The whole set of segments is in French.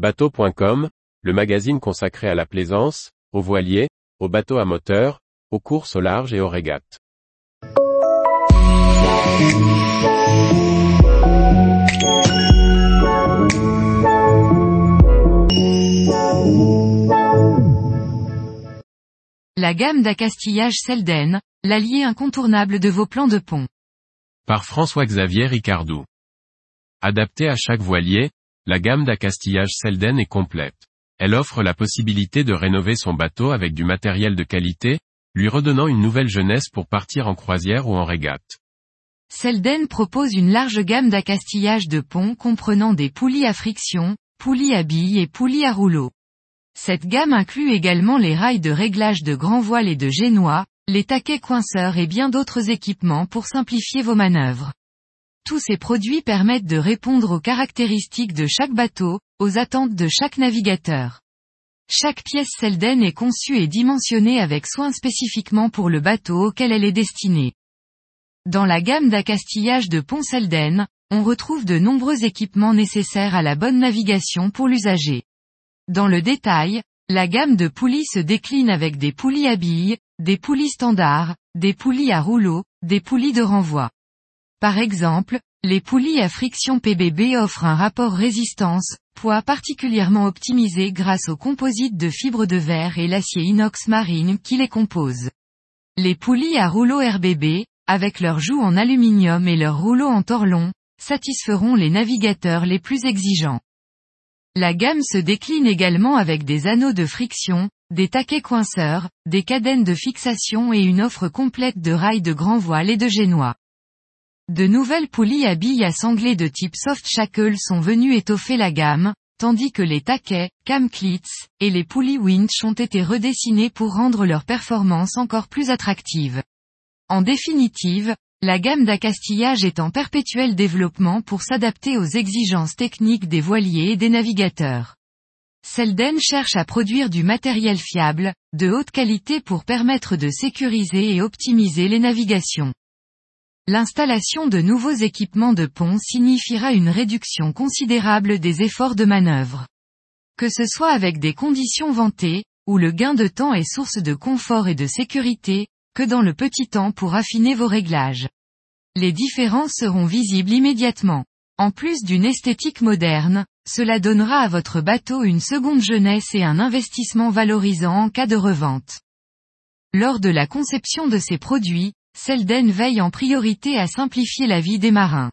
Bateau.com, le magazine consacré à la plaisance, aux voiliers, aux bateaux à moteur, aux courses au large et aux régates. La gamme d'accastillage Selden, l'allié incontournable de vos plans de pont. Par François-Xavier Ricardou. Adaptée à chaque voilier, la gamme d'accastillage Selden est complète. Elle offre la possibilité de rénover son bateau avec du matériel de qualité, lui redonnant une nouvelle jeunesse pour partir en croisière ou en régate. Selden propose une large gamme d'accastillage de pont comprenant des poulies à friction, poulies à billes et poulies à rouleau. Cette gamme inclut également les rails de réglage de grand voile et de génois, les taquets coinceurs et bien d'autres équipements pour simplifier vos manœuvres. Tous ces produits permettent de répondre aux caractéristiques de chaque bateau, aux attentes de chaque navigateur. Chaque pièce Selden est conçue et dimensionnée avec soin spécifiquement pour le bateau auquel elle est destinée. Dans la gamme d'accastillage de pont Selden, on retrouve de nombreux équipements nécessaires à la bonne navigation pour l'usager. Dans le détail, la gamme de poulies se décline avec des poulies à billes, des poulies standards, des poulies à rouleau, des poulies de renvoi. Par exemple, les poulies à friction PBB offrent un rapport résistance, poids particulièrement optimisé grâce aux composites de fibres de verre et l'acier inox marine qui les compose. Les poulies à rouleau RBB, avec leurs joues en aluminium et leurs rouleaux en torlon, satisferont les navigateurs les plus exigeants. La gamme se décline également avec des anneaux de friction, des taquets coinceurs, des cadènes de fixation et une offre complète de rails de grand voile et de génois. De nouvelles poulies à billes à sanglés de type soft shackle sont venues étoffer la gamme, tandis que les taquets, cam clits, et les poulies winch ont été redessinés pour rendre leur performance encore plus attractive. En définitive, la gamme d'accastillage est en perpétuel développement pour s'adapter aux exigences techniques des voiliers et des navigateurs. Selden cherche à produire du matériel fiable, de haute qualité pour permettre de sécuriser et optimiser les navigations. L'installation de nouveaux équipements de pont signifiera une réduction considérable des efforts de manœuvre. Que ce soit avec des conditions ventées, où le gain de temps est source de confort et de sécurité, que dans le petit temps pour affiner vos réglages. Les différences seront visibles immédiatement. En plus d'une esthétique moderne, cela donnera à votre bateau une seconde jeunesse et un investissement valorisant en cas de revente. Lors de la conception de ces produits, Selden veille en priorité à simplifier la vie des marins.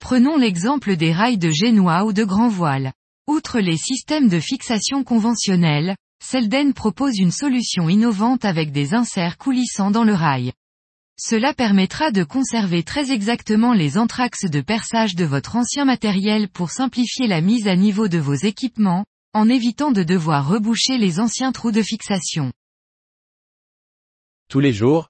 Prenons l'exemple des rails de génois ou de grand voile. Outre les systèmes de fixation conventionnels, Selden propose une solution innovante avec des inserts coulissants dans le rail. Cela permettra de conserver très exactement les anthraxes de perçage de votre ancien matériel pour simplifier la mise à niveau de vos équipements, en évitant de devoir reboucher les anciens trous de fixation. Tous les jours,